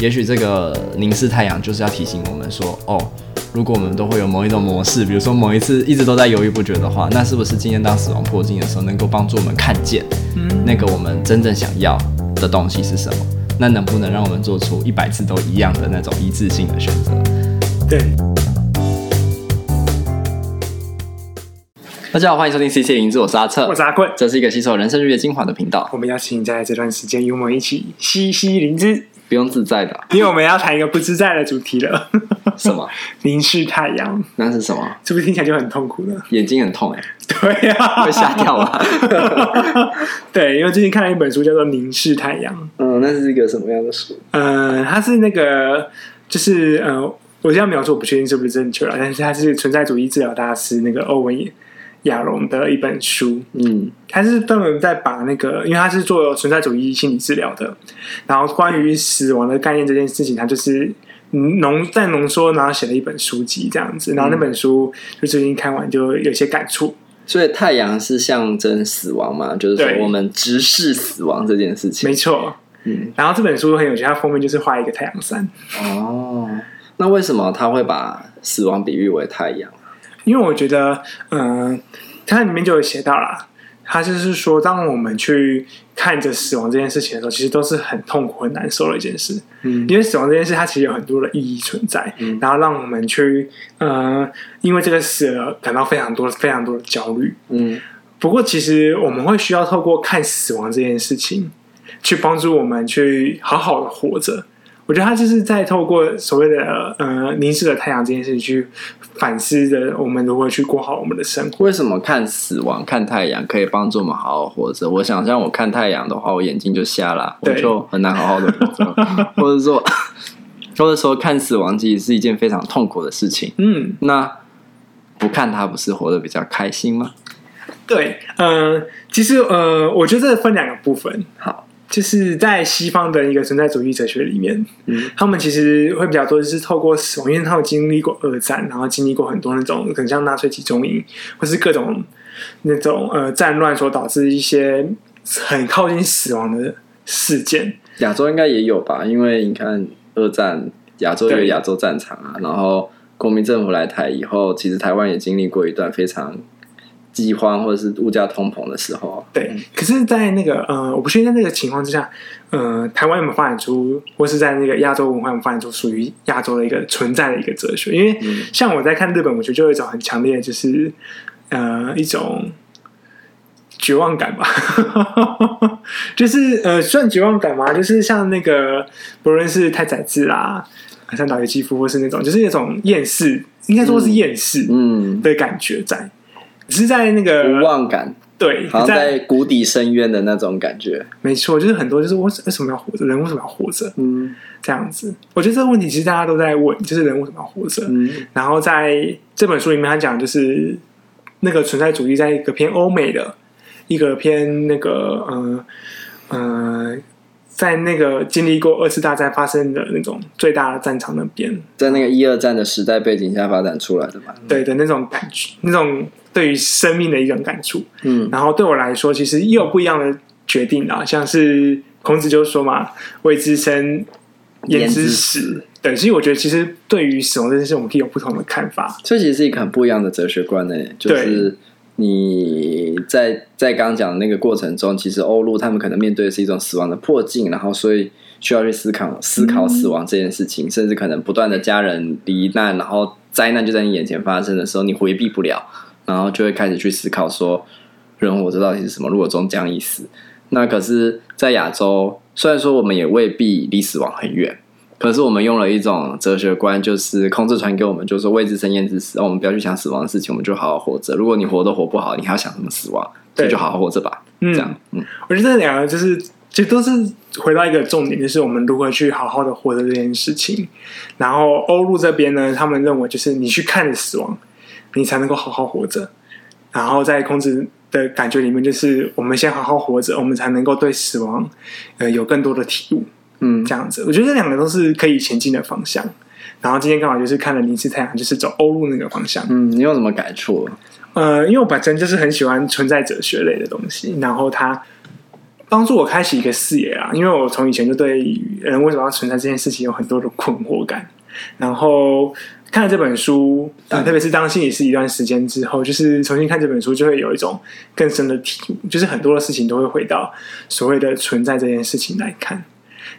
也许这个凝视太阳就是要提醒我们说，哦，如果我们都会有某一种模式，比如说某一次一直都在犹豫不决的话，那是不是今天当死亡迫近的时候，能够帮助我们看见，那个我们真正想要的东西是什么？那能不能让我们做出一百次都一样的那种一致性的选择？对。大家好，欢迎收听 CC 零之，我是阿策，我是阿棍，这是一个吸收人生日月精华的频道。我们邀请你在这段时间与我们一起吸吸灵芝，不用自在的，因为我们要谈一个不自在的主题了。什么？凝视太阳？那是什么？是不是听起来就很痛苦呢？眼睛很痛哎、欸。对呀、啊，会吓掉啊。对，因为最近看了一本书，叫做《凝视太阳》。嗯，那是一个什么样的书？呃，它是那个，就是呃，我这样描述我不确定是不是正确了，但是它是存在主义治疗大师那个欧文亚龙的一本书，嗯，他是专门在把那个，因为他是做存在主义心理治疗的，然后关于死亡的概念这件事情，他就是浓在浓缩，然后写了一本书籍这样子，然后那本书就最近看完就有些感触。所以太阳是象征死亡嘛，就是说我们直视死亡这件事情，没错，嗯，然后这本书很有趣，它封面就是画一个太阳山。哦，那为什么他会把死亡比喻为太阳？因为我觉得，嗯、呃，它里面就有写到了，他就是说，当我们去看着死亡这件事情的时候，其实都是很痛苦、很难受的一件事。嗯，因为死亡这件事，它其实有很多的意义存在，嗯，然后让我们去，呃，因为这个死而感到非常多、非常多的焦虑。嗯，不过其实我们会需要透过看死亡这件事情，去帮助我们去好好的活着。我觉得他就是在透过所谓的呃凝视的太阳这件事情去反思着我们如何去过好我们的生活。为什么看死亡、看太阳可以帮助我们好好活着？我想象我看太阳的话，我眼睛就瞎了，我就很难好好的活着。或者说，或者说看死亡其实是一件非常痛苦的事情。嗯，那不看它不是活得比较开心吗？对，嗯、呃，其实呃，我觉得这分两个部分。好。就是在西方的一个存在主义哲学里面，嗯，他们其实会比较多，就是透过死亡，因为他们经历过二战，然后经历过很多那种可能像纳粹集中营，或是各种那种呃战乱所导致一些很靠近死亡的事件。亚洲应该也有吧？因为你看二战，亚洲有亚洲战场啊，然后国民政府来台以后，其实台湾也经历过一段非常。饥荒或者是物价通膨的时候，对。可是，在那个呃，我不确定在那个情况之下，呃，台湾有没有发展出，或是在那个亚洲文化有没有发展出属于亚洲的一个存在的一个哲学？因为像我在看日本，我觉得就有一种很强烈的，就是呃，一种绝望感吧。就是呃，算绝望感嘛，就是像那个不论是太宰治啦，像岛田纪夫，或是那种，就是那种厌世，应该说是厌世，嗯的感觉在。只是在那个无望感，对，好像在谷底深渊的那种感觉。没错，就是很多，就是我为什么要活着？人为什么要活着？嗯，这样子。我觉得这个问题其实大家都在问，就是人为什么要活着？嗯，然后在这本书里面，他讲就是那个存在主义，在一个偏欧美的，一个偏那个，嗯、呃、嗯。呃在那个经历过二次大战发生的那种最大的战场那边，在那个一二战的时代背景下发展出来的吧？对的那种感觉，那种对于生命的一种感触。嗯，然后对我来说，其实也有不一样的决定啊，像是孔子就说嘛：“未知生，焉知死。”对，所以我觉得其实对于死亡这件事，我们可以有不同的看法。这其实是一个很不一样的哲学观呢，就是。你在在刚刚讲的那个过程中，其实欧陆他们可能面对的是一种死亡的迫近，然后所以需要去思考思考死亡这件事情，嗯、甚至可能不断的家人罹难，然后灾难就在你眼前发生的时候，你回避不了，然后就会开始去思考说，人活着到底是什么？如果终将一死，那可是，在亚洲，虽然说我们也未必离死亡很远。可是我们用了一种哲学观，就是孔子传给我们，就是说未知生焉知死。我们不要去想死亡的事情，我们就好好活着。如果你活都活不好，你还要想什么死亡？对，就好好活着吧。嗯，这样。嗯，我觉得这两个就是，其实都是回到一个重点，就是我们如何去好好的活着这件事情。然后欧陆这边呢，他们认为就是你去看着死亡，你才能够好好活着。然后在孔子的感觉里面，就是我们先好好活着，我们才能够对死亡呃有更多的体悟。嗯，这样子，我觉得这两个都是可以前进的方向。然后今天刚好就是看了《凝视太阳》，就是走欧陆那个方向。嗯，你有什么感触？呃，因为我本身就是很喜欢存在哲学类的东西，然后它帮助我开启一个视野啊，因为我从以前就对人为什么要存在这件事情有很多的困惑感，然后。看了这本书，呃，特别是当心理师一段时间之后，就是重新看这本书，就会有一种更深的体悟。就是很多的事情都会回到所谓的存在这件事情来看。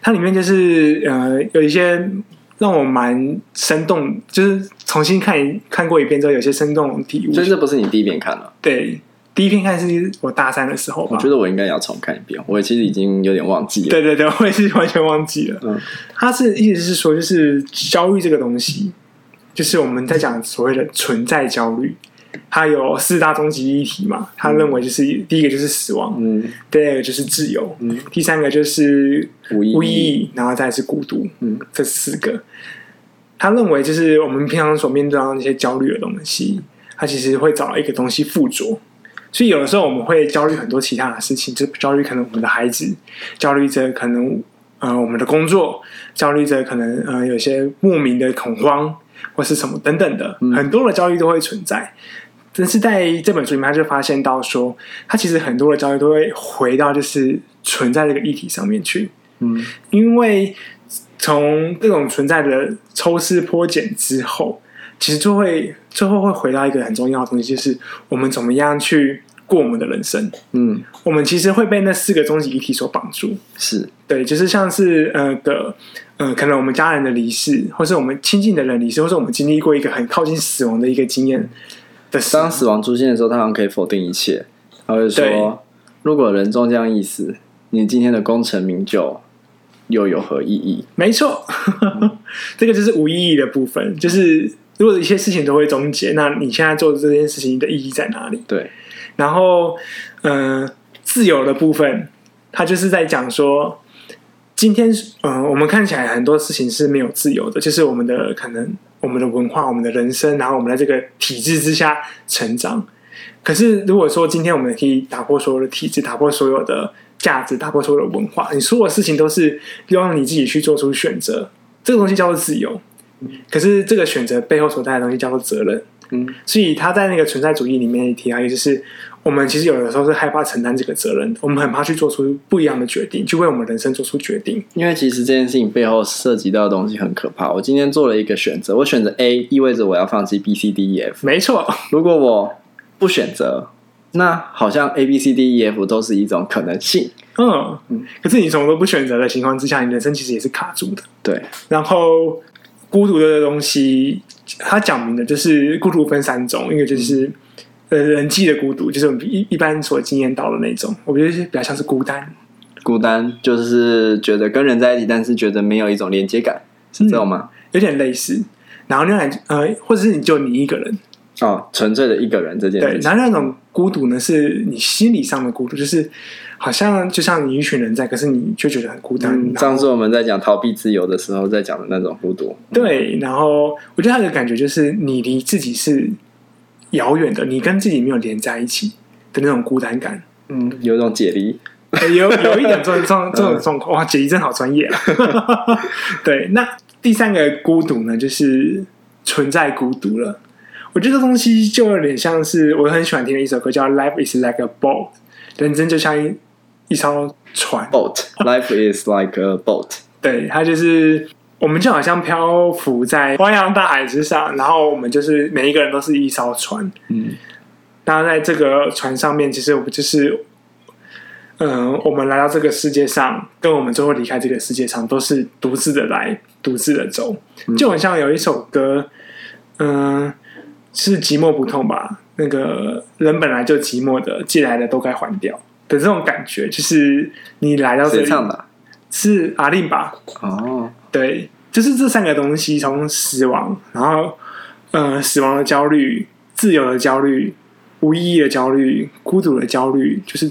它里面就是呃，有一些让我蛮生动，就是重新看一看过一遍之后，有些生动的体悟。所以这不是你第一遍看了？对，第一遍看是我大三的时候吧。我觉得我应该要重看一遍，我其实已经有点忘记了。对对对，我也是完全忘记了。嗯，他是意思是说，就是焦虑这个东西。就是我们在讲所谓的存在焦虑，它有四大终极议题嘛？他认为就是第一个就是死亡，嗯，第二个就是自由，嗯，第三个就是无意义，然后再是孤独，嗯，这四个，他认为就是我们平常所面对到那些焦虑的东西，他其实会找一个东西附着，所以有的时候我们会焦虑很多其他的事情，就焦虑可能我们的孩子，焦虑着可能呃我们的工作，焦虑着可能呃有些莫名的恐慌。或是什么等等的，很多的焦虑都会存在。但是在这本书里面，他就发现到说，他其实很多的焦虑都会回到就是存在这个议题上面去。嗯，因为从这种存在的抽丝剥茧之后，其实就会最后会回到一个很重要的东西，就是我们怎么样去。过我们的人生，嗯，我们其实会被那四个终极议题所绑住，是对，就是像是呃的，呃，可能我们家人的离世，或是我们亲近的人离世，或是我们经历过一个很靠近死亡的一个经验的。当死亡出现的时候，他好像可以否定一切，他会说：如果人终将一死，你今天的功成名就又有何意义？没错，这个就是无意义的部分。就是如果一些事情都会终结，那你现在做的这件事情的意义在哪里？对。然后，嗯、自由的部分，他就是在讲说，今天，嗯、我们看起来很多事情是没有自由的，就是我们的可能，我们的文化，我们的人生，然后我们在这个体制之下成长。可是，如果说今天我们可以打破所有的体制，打破所有的价值，打破所有的文化，你所有事情都是用你自己去做出选择，这个东西叫做自由。可是，这个选择背后所带来的东西叫做责任。嗯，所以他在那个存在主义里面也提到，也就是我们其实有的时候是害怕承担这个责任，我们很怕去做出不一样的决定，去为我们人生做出决定。因为其实这件事情背后涉及到的东西很可怕。我今天做了一个选择，我选择 A，意味着我要放弃 B、C、D、E、F。没错，如果我不选择，那好像 A、B、C、D、E、F 都是一种可能性。嗯嗯。可是你什么都不选择的情况之下，你人生其实也是卡住的。对。然后孤独的东西。他讲明的就是孤独分三种，一个就是呃人际的孤独，就是我们一一般所经验到的那种。我觉得是比较像是孤单，孤单就是觉得跟人在一起，但是觉得没有一种连接感，是这种吗？嗯，有点类似。然后另外呃，或者是你就你一个人哦，纯粹的一个人这件事。对，然后那种孤独呢，是你心理上的孤独，就是。好像就像你一群人在，可是你却觉得很孤单。嗯、上次我们在讲逃避自由的时候，在讲的那种孤独。对，然后我觉得他的感觉就是你离自己是遥远的，你跟自己没有连在一起的那种孤单感。嗯，有一种解离，有 有一点这种这种状况。哇，解离真好专业啊！对，那第三个孤独呢，就是存在孤独了。我觉得这东西就有点像是我很喜欢听的一首歌，叫《Life Is Like a Ball》，人生就像一。一艘船，boat，life is like a boat。对，它就是我们就好像漂浮在汪洋大海之上，然后我们就是每一个人都是一艘船。嗯，那在这个船上面，其实我们就是，嗯、呃，我们来到这个世界上，跟我们最后离开这个世界上，都是独自的来，独自的走。就很像有一首歌，嗯、呃，是寂寞不痛吧？那个人本来就寂寞的，借来的都该还掉。的这种感觉，就是你来到这里，是阿令吧？哦，对，就是这三个东西，从死亡，然后呃，死亡的焦虑、自由的焦虑、无意义的焦虑、孤独的焦虑，就是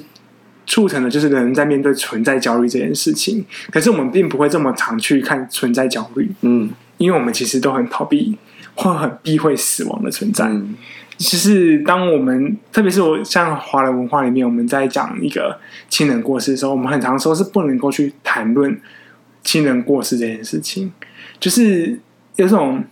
促成了，就是人在面对存在焦虑这件事情。可是我们并不会这么常去看存在焦虑，嗯，因为我们其实都很逃避，或很避讳死亡的存在。嗯其实，当我们特别是我像华人文化里面，我们在讲一个亲人过世的时候，我们很常说是不能够去谈论亲人过世这件事情。就是有种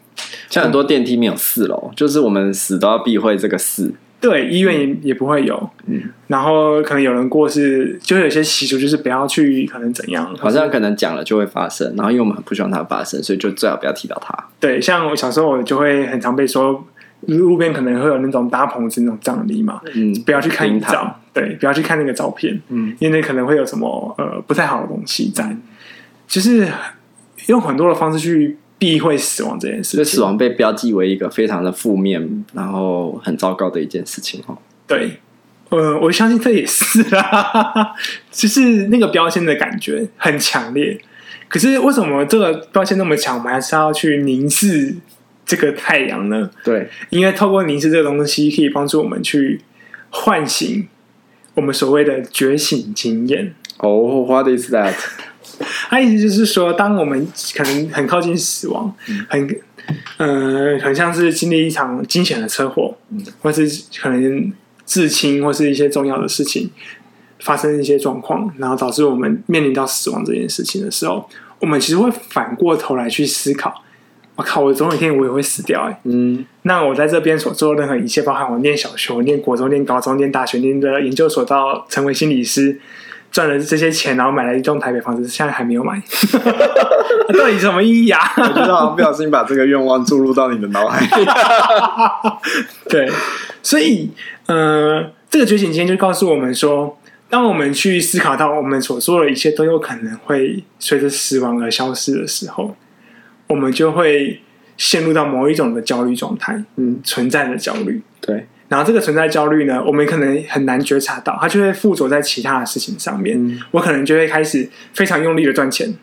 像很多电梯没有四楼，就是我们死都要避讳这个四。对，医院也也不会有。嗯，然后可能有人过世，就会有些习俗，就是不要去，可能怎样？好像可能讲了就会发生，然后因为我们很不希望它发生，所以就最好不要提到它。对，像我小时候，我就会很常被说，路边可能会有那种搭棚子那种葬礼嘛，嗯，不要去看遗照，对，不要去看那个照片，嗯，因为那可能会有什么呃不太好的东西在，就是用很多的方式去。避讳死亡这件事，死亡被标记为一个非常的负面，然后很糟糕的一件事情哈。对，呃，我相信这也是啦，就是那个标签的感觉很强烈。可是为什么这个标签那么强，我们还是要去凝视这个太阳呢？对，因为透过凝视这个东西，可以帮助我们去唤醒我们所谓的觉醒经验。哦、oh，What is that？他意思就是说，当我们可能很靠近死亡，很呃，很像是经历一场惊险的车祸，或是可能至亲或是一些重要的事情发生一些状况，然后导致我们面临到死亡这件事情的时候，我们其实会反过头来去思考：我靠，我总有一天我也会死掉哎。嗯，那我在这边所做的任何一切，包含我念小学、念国中、念高中、念大学、念的研究所，到成为心理师。赚了这些钱，然后买了一栋台北房子，现在还没有买，到底什么意义啊？我觉得好像不小心把这个愿望注入到你的脑海里。对，所以，呃，这个觉醒今天就告诉我们说，当我们去思考到我们所做的一切都有可能会随着死亡而消失的时候，我们就会陷入到某一种的焦虑状态，嗯，存在的焦虑，对。然后这个存在焦虑呢，我们可能很难觉察到，它就会附着在其他的事情上面。嗯、我可能就会开始非常用力的赚钱，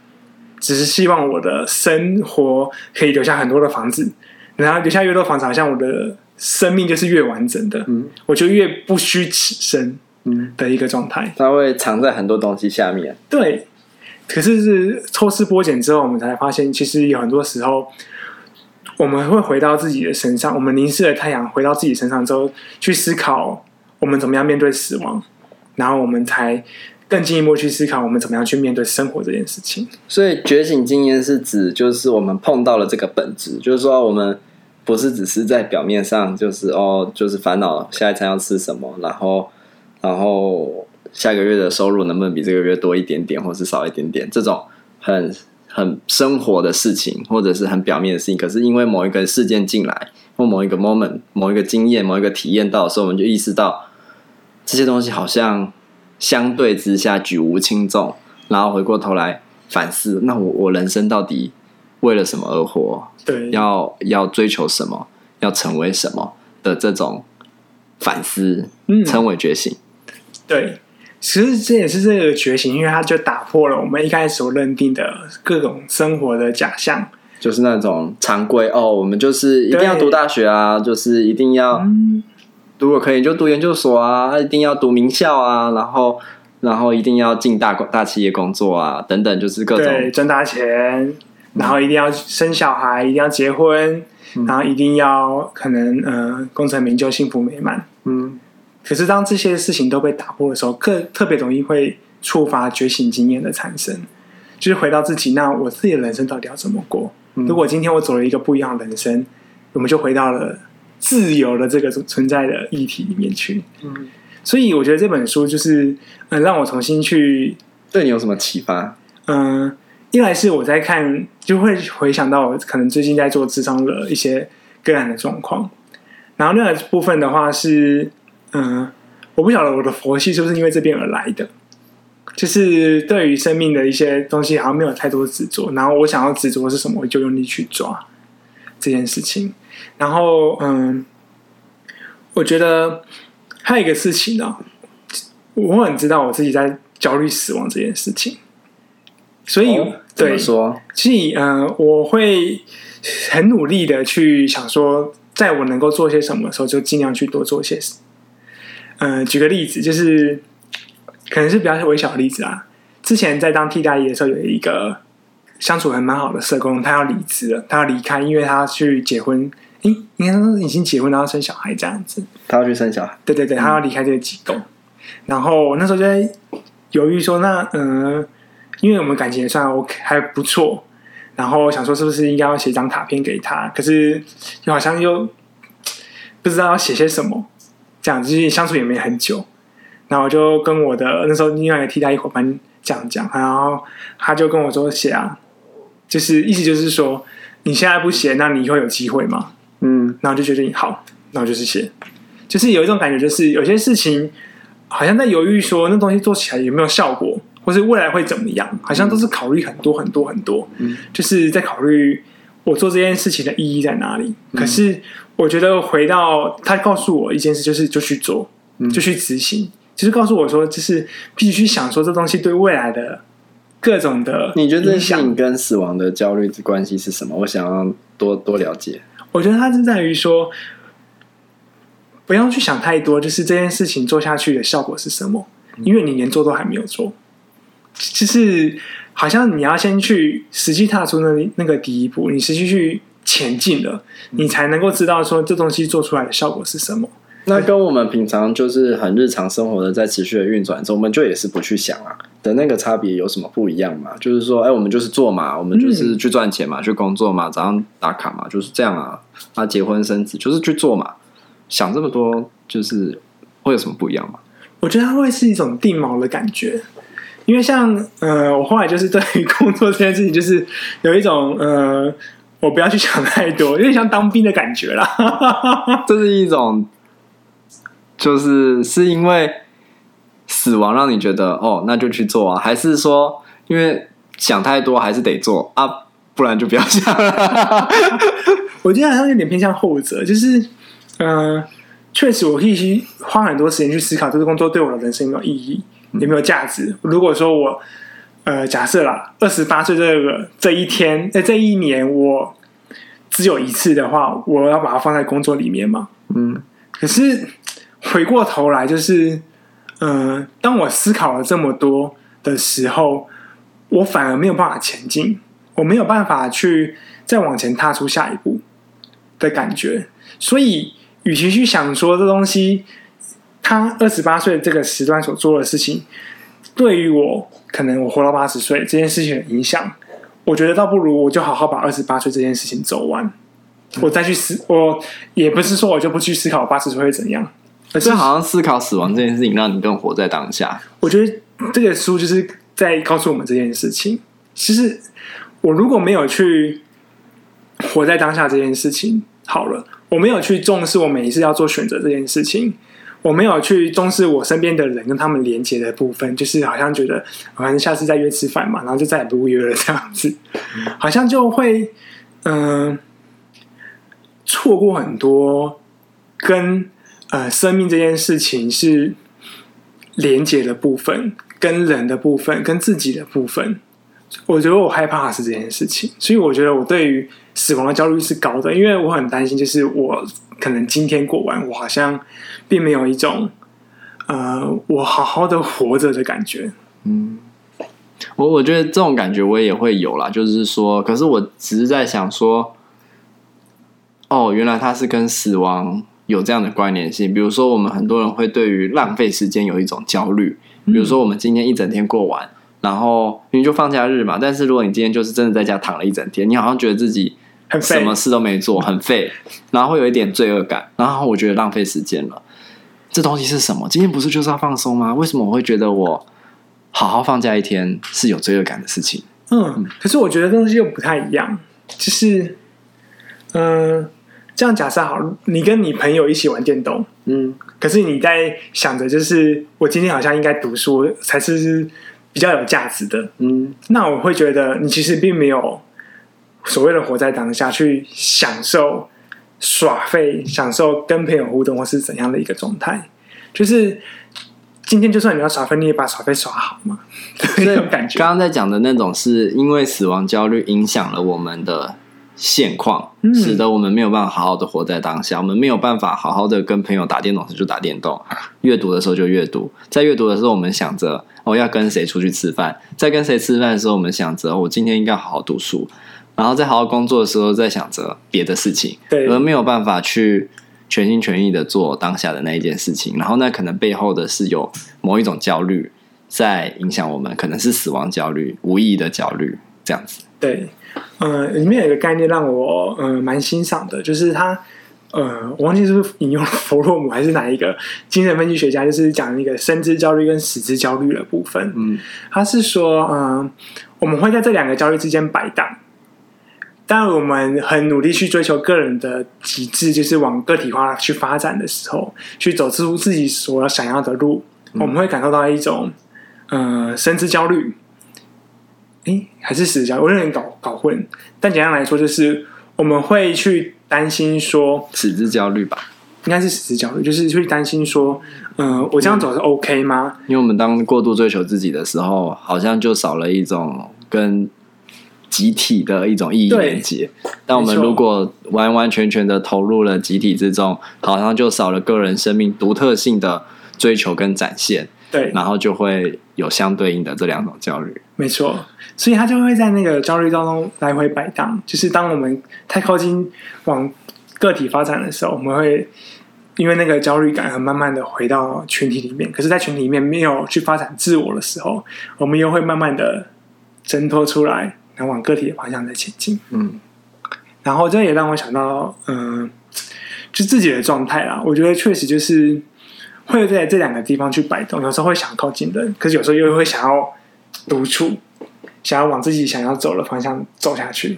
只是希望我的生活可以留下很多的房子，然后留下越多房子，好像我的生命就是越完整的，嗯、我就越不虚此生的一个状态。它会藏在很多东西下面。对，可是是抽丝剥茧之后，我们才发现，其实有很多时候。我们会回到自己的身上，我们凝视了太阳，回到自己身上之后，去思考我们怎么样面对死亡，然后我们才更进一步去思考我们怎么样去面对生活这件事情。所以觉醒经验是指，就是我们碰到了这个本质，就是说我们不是只是在表面上，就是哦，就是烦恼下一餐要吃什么，然后然后下个月的收入能不能比这个月多一点点，或是少一点点，这种很。很生活的事情，或者是很表面的事情，可是因为某一个事件进来，或某一个 moment、某一个经验、某一个体验到的时候，我们就意识到这些东西好像相对之下举无轻重，然后回过头来反思，那我我人生到底为了什么而活？对，要要追求什么？要成为什么的这种反思，称为觉醒。对。其实这也是这个觉醒，因为它就打破了我们一开始所认定的各种生活的假象，就是那种常规哦，我们就是一定要读大学啊，就是一定要，嗯、如果可以就读研究所啊，一定要读名校啊，然后然后一定要进大大企业工作啊，等等，就是各种赚大钱，然后一定要生小孩，一定要结婚，嗯、然后一定要可能呃功成名就、幸福美满，嗯。可是，当这些事情都被打破的时候，特特别容易会触发觉醒经验的产生，就是回到自己，那我自己的人生到底要怎么过？嗯、如果今天我走了一个不一样的人生，我们就回到了自由的这个存在的议题里面去。嗯，所以我觉得这本书就是嗯，让我重新去对你有什么启发？嗯，一来是我在看，就会回想到我可能最近在做智商的一些个案的状况，然后另外部分的话是。嗯，我不晓得我的佛系是不是因为这边而来的，就是对于生命的一些东西好像没有太多执着，然后我想要执着是什么，我就用力去抓这件事情。然后，嗯，我觉得还有一个事情呢，我很知道我自己在焦虑死亡这件事情，所以、哦、怎么说？所以，嗯，我会很努力的去想说，在我能够做些什么的时候，就尽量去多做些事。嗯，举个例子，就是可能是比较微小的例子啊。之前在当替代役的时候，有一个相处还蛮好的社工，他要离职了，他要离开，因为他要去结婚。诶，应该说已经结婚，然后生小孩这样子。他要去生小孩？对对对，他要离开这个机构。嗯、然后我那时候就在犹豫说，那嗯、呃，因为我们感情也算 OK，还不错。然后想说，是不是应该要写张卡片给他？可是又好像又不知道要写些什么。这样子相处也没很久。然后我就跟我的那时候另外一个替代役伙伴这样讲，然后他就跟我说写啊，就是意思就是说你现在不写，那你以后有机会吗？嗯，然后就决定好，然后就是写，就是有一种感觉，就是有些事情好像在犹豫说那东西做起来有没有效果，或是未来会怎么样，好像都是考虑很多很多很多，嗯，就是在考虑我做这件事情的意义在哪里。嗯，可是我觉得回到他告诉我一件事，就是就去做，就去执行。就是告诉我说，就是必须想说这东西对未来的各种的。你觉得这事情跟死亡的焦虑的关系是什么？我想要多多了解。我觉得它是在于说，不要去想太多，就是这件事情做下去的效果是什么？因为你连做都还没有做，就是好像你要先去实际踏出那那个第一步，你实际去前进了，你才能够知道说这东西做出来的效果是什么。那跟我们平常就是很日常生活的在持续的运转中，我们就也是不去想啊的那个差别有什么不一样嘛？就是说，哎，我们就是做嘛，我们就是去赚钱嘛，去工作嘛，早上打卡嘛，就是这样啊。啊，结婚生子就是去做嘛，想这么多就是会有什么不一样吗？我觉得它会是一种定锚的感觉，因为像呃，我后来就是对于工作这件事情，就是有一种呃，我不要去想太多，有点像当兵的感觉啦。这是一种。就是是因为死亡让你觉得哦，那就去做啊？还是说因为想太多还是得做啊？不然就不要想了。我觉得好像有点偏向后者，就是嗯、呃，确实我可以去花很多时间去思考这个工作对我的人生有没有意义，有没有价值。如果说我呃假设啦，二十八岁这个这一天，在这一年我只有一次的话，我要把它放在工作里面嘛？嗯，可是。回过头来，就是，嗯、呃，当我思考了这么多的时候，我反而没有办法前进，我没有办法去再往前踏出下一步的感觉。所以，与其去想说这东西，他二十八岁这个时段所做的事情，对于我可能我活到八十岁这件事情的影响，我觉得倒不如我就好好把二十八岁这件事情走完，我再去思，我也不是说我就不去思考八十岁会怎样。而是好像思考死亡这件事情，让你更活在当下。我觉得这个书就是在告诉我们这件事情。其实我如果没有去活在当下这件事情，好了，我没有去重视我每一次要做选择这件事情，我没有去重视我身边的人跟他们连接的部分，就是好像觉得反正下次再约吃饭嘛，然后就再也不约了这样子，好像就会嗯、呃、错过很多跟。呃，生命这件事情是连接的部分，跟人的部分，跟自己的部分。我觉得我害怕的是这件事情，所以我觉得我对于死亡的焦虑是高的，因为我很担心，就是我可能今天过完，我好像并没有一种呃，我好好的活着的感觉。嗯，我我觉得这种感觉我也会有啦，就是说，可是我只是在想说，哦，原来他是跟死亡。有这样的关联性，比如说，我们很多人会对于浪费时间有一种焦虑。比如说，我们今天一整天过完，然后因为就放假日嘛。但是如果你今天就是真的在家躺了一整天，你好像觉得自己什么事都没做，很废，然后会有一点罪恶感，然后我觉得浪费时间了。这东西是什么？今天不是就是要放松吗？为什么我会觉得我好好放假一天是有罪恶感的事情？嗯，可是我觉得东西又不太一样，就是嗯。呃这样假设好，你跟你朋友一起玩电动，嗯，可是你在想着，就是我今天好像应该读书才是比较有价值的，嗯，那我会觉得你其实并没有所谓的活在当下，去享受耍废，享受跟朋友互动或是怎样的一个状态。就是今天就算你要耍废，你也把耍废耍好嘛，这种感觉。刚刚在讲的那种，是因为死亡焦虑影响了我们的。现况使得我们没有办法好好的活在当下，我们没有办法好好的跟朋友打电动时就打电动，阅读的时候就阅读。在阅读的时候，我们想着我要跟谁出去吃饭；在跟谁吃饭的时候，我们想着我今天应该好好读书。然后在好好工作的时候，在想着别的事情，对，而没有办法去全心全意的做当下的那一件事情。然后那可能背后的是有某一种焦虑在影响我们，可能是死亡焦虑、无意义的焦虑这样子。对。呃，里面有一个概念让我呃蛮欣赏的，就是他呃，我忘记是不是引用了弗洛姆还是哪一个精神分析学家，就是讲那个生之焦虑跟死之焦虑的部分。嗯，他是说，嗯、呃，我们会在这两个焦虑之间摆荡。当我们很努力去追求个人的极致，就是往个体化去发展的时候，去走出自己所想要的路，嗯、我们会感受到一种，呃，生之焦虑。诶，还是死之焦虑，我有点搞搞混。但简单来说，就是我们会去。担心说死之焦虑吧，应该是死之焦虑，就是会担心说，嗯、呃，我这样走是 OK 吗？因为我们当过度追求自己的时候，好像就少了一种跟集体的一种意义连接。但我们如果完完全全的投入了集体之中，好像就少了个人生命独特性的追求跟展现。对，然后就会有相对应的这两种焦虑。没错，所以他就会在那个焦虑当中来回摆荡。就是当我们太靠近往个体发展的时候，我们会因为那个焦虑感而慢慢的回到群体里面。可是，在群体里面没有去发展自我的时候，我们又会慢慢的挣脱出来，然后往个体的方向在前进。嗯，然后这也让我想到，嗯、呃，就自己的状态啦。我觉得确实就是。会在这两个地方去摆动，有时候会想靠近人，可是有时候又会想要独处，想要往自己想要走的方向走下去。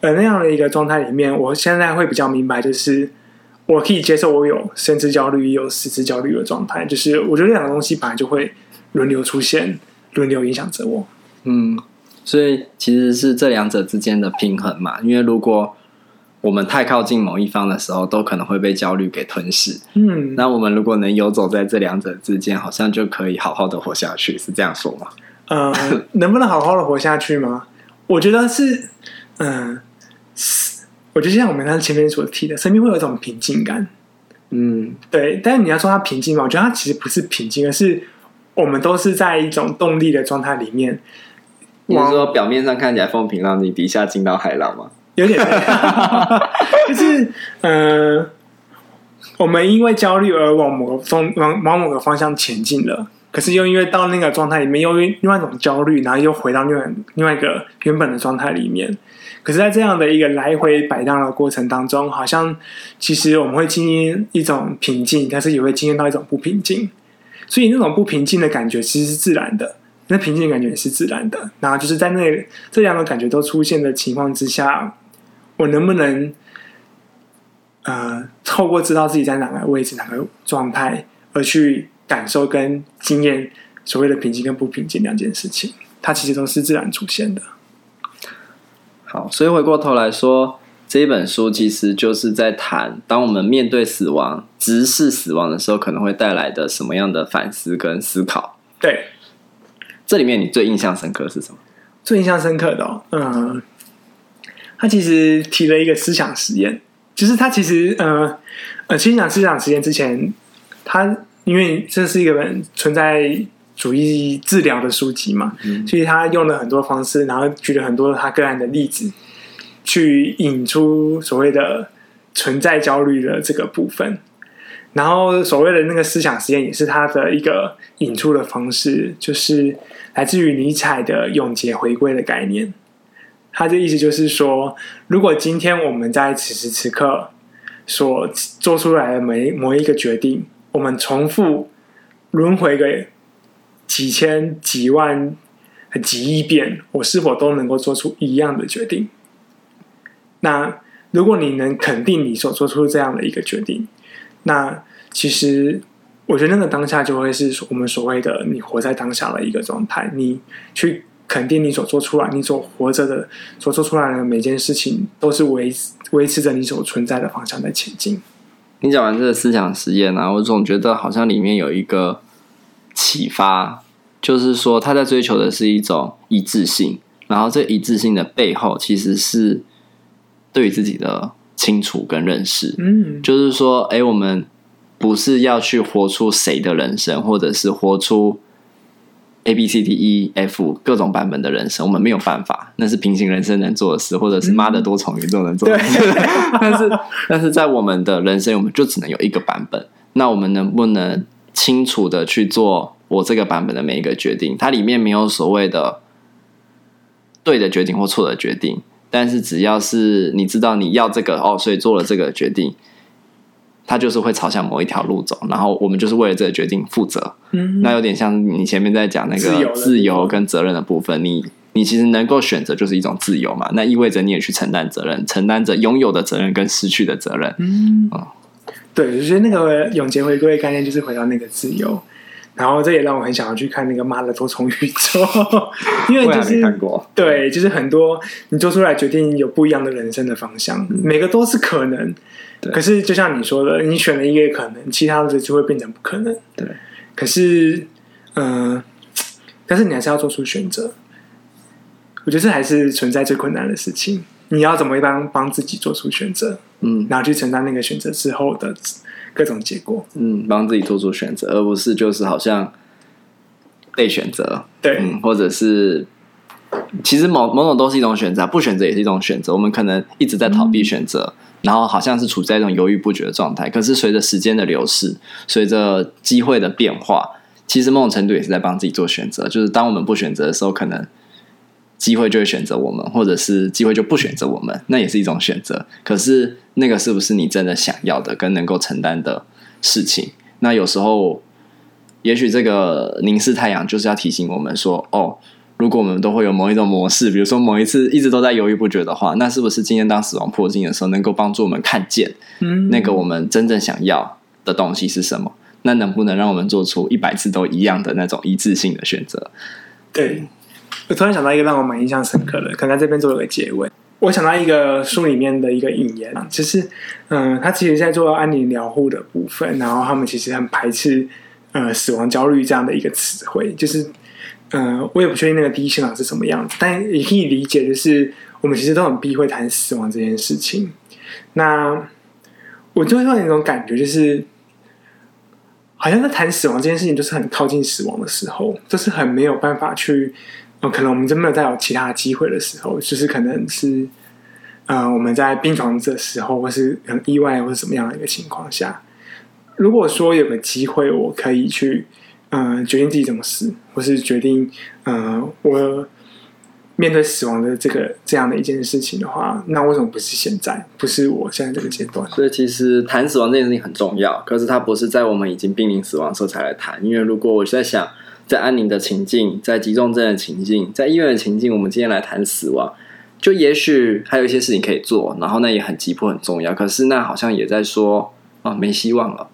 而那样的一个状态里面，我现在会比较明白，就是我可以接受我有生之焦虑，也有死之焦虑的状态。就是我觉得这两个东西本来就会轮流出现，轮流影响着我。嗯，所以其实是这两者之间的平衡嘛。因为如果我们太靠近某一方的时候，都可能会被焦虑给吞噬。嗯，那我们如果能游走在这两者之间，好像就可以好好的活下去，是这样说吗？呃，能不能好好的活下去吗？我觉得是，嗯、呃，我觉得像我们刚才前面所提的，生命会有一种平静感。嗯，对。但是你要说它平静嘛，我觉得它其实不是平静，而是我们都是在一种动力的状态里面。你是说表面上看起来风平浪静，底下惊涛骇浪吗？有点，就是嗯、呃，我们因为焦虑而往某个方往往某个方向前进了，可是又因为到那个状态里面，又另外一种焦虑，然后又回到另外另外一个原本的状态里面。可是，在这样的一个来回摆荡的过程当中，好像其实我们会经历一种平静，但是也会经验到一种不平静。所以，那种不平静的感觉其实是自然的，那平静的感觉也是自然的。然后，就是在那这两个感觉都出现的情况之下。我能不能，呃，透过知道自己在哪个位置、哪个状态，而去感受跟经验所谓的平静跟不平静两件事情，它其实都是自然出现的。好，所以回过头来说，这一本书其实就是在谈，当我们面对死亡、直视死亡的时候，可能会带来的什么样的反思跟思考。对，这里面你最印象深刻是什么？最印象深刻的、哦，嗯。他其实提了一个思想实验，就是他其实呃呃，先讲思想实验之前，他因为这是一个存在主义治疗的书籍嘛，嗯、所以他用了很多方式，然后举了很多他个案的例子，去引出所谓的存在焦虑的这个部分。然后所谓的那个思想实验，也是他的一个引出的方式，就是来自于尼采的永劫回归的概念。他的意思就是说，如果今天我们在此时此刻所做出来的每某一个决定，我们重复轮回个几千、几万、几亿遍，我是否都能够做出一样的决定？那如果你能肯定你所做出这样的一个决定，那其实我觉得那个当下就会是我们所谓的你活在当下的一个状态，你去。肯定你所做出来，你所活着的，所做出来的每件事情，都是维维持着你所存在的方向在前进。你讲完这个思想实验啊，我总觉得好像里面有一个启发，就是说他在追求的是一种一致性，然后这一致性的背后，其实是对于自己的清楚跟认识。嗯，就是说，哎，我们不是要去活出谁的人生，或者是活出。A B C D E F 各种版本的人生，我们没有办法，那是平行人生能做的事，或者是妈的多重宇宙能做的事。嗯、但是，但是在我们的人生，我们就只能有一个版本。那我们能不能清楚的去做我这个版本的每一个决定？它里面没有所谓的对的决定或错的决定，但是只要是你知道你要这个哦，所以做了这个决定，它就是会朝向某一条路走，然后我们就是为了这个决定负责。嗯，那有点像你前面在讲那个自由跟责任的部分，你你其实能够选择就是一种自由嘛，那意味着你也去承担责任，承担着拥有的责任跟失去的责任。嗯，嗯对，我觉得那个永劫回归概念就是回到那个自由，然后这也让我很想要去看那个妈的多重宇宙，因为就是看过对，就是很多你做出来决定有不一样的人生的方向，嗯、每个都是可能。可是，就像你说的，你选了一个可能，其他的就会变成不可能。对。可是，嗯、呃，但是你还是要做出选择。我觉得这还是存在最困难的事情。你要怎么帮帮自己做出选择？嗯，然后去承担那个选择之后的各种结果。嗯，帮自己做出选择，而不是就是好像被选择。对、嗯，或者是其实某某种都是一种选择，不选择也是一种选择。我们可能一直在逃避选择。嗯然后好像是处在一种犹豫不决的状态，可是随着时间的流逝，随着机会的变化，其实某种程度也是在帮自己做选择。就是当我们不选择的时候，可能机会就会选择我们，或者是机会就不选择我们，那也是一种选择。可是那个是不是你真的想要的，跟能够承担的事情？那有时候，也许这个凝视太阳就是要提醒我们说，哦。如果我们都会有某一种模式，比如说某一次一直都在犹豫不决的话，那是不是今天当死亡迫近的时候，能够帮助我们看见，嗯，那个我们真正想要的东西是什么？那能不能让我们做出一百次都一样的那种一致性的选择？对，我突然想到一个让我蛮印象深刻的，可能在这边做了个结尾。我想到一个书里面的一个引言，就是嗯，他其实在做安宁疗护的部分，然后他们其实很排斥呃死亡焦虑这样的一个词汇，就是。嗯、我也不确定那个第一现场是什么样子，但也可以理解，就是我们其实都很避讳谈死亡这件事情。那我就会有一种感觉，就是好像在谈死亡这件事情，就是很靠近死亡的时候，就是很没有办法去，呃、可能我们真没有再有其他机会的时候，就是可能是，呃，我们在病床的时候，或是很意外，或是什么样的一个情况下，如果说有个机会，我可以去。嗯、呃，决定自己怎么死，或是决定，呃，我面对死亡的这个这样的一件事情的话，那为什么不是现在？不是我现在这个阶段？所以其实谈死亡这件事情很重要，可是它不是在我们已经濒临死亡的时候才来谈。因为如果我在想，在安宁的情境，在急重症的情境，在医院的情境，我们今天来谈死亡，就也许还有一些事情可以做，然后那也很急迫、很重要。可是那好像也在说啊，没希望了。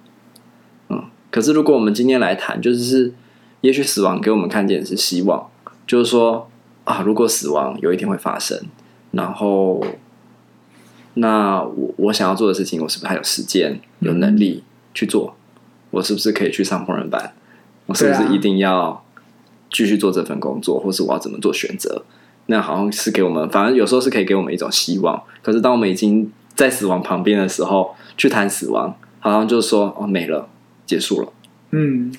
嗯可是，如果我们今天来谈，就是也许死亡给我们看见的是希望，就是说啊，如果死亡有一天会发生，然后那我我想要做的事情，我是不是还有时间、有能力去做？我是不是可以去上烹饪班？我是不是一定要继续做这份工作，或是我要怎么做选择？那好像是给我们，反正有时候是可以给我们一种希望。可是，当我们已经在死亡旁边的时候，去谈死亡，好像就是说哦，没了。结束了，嗯，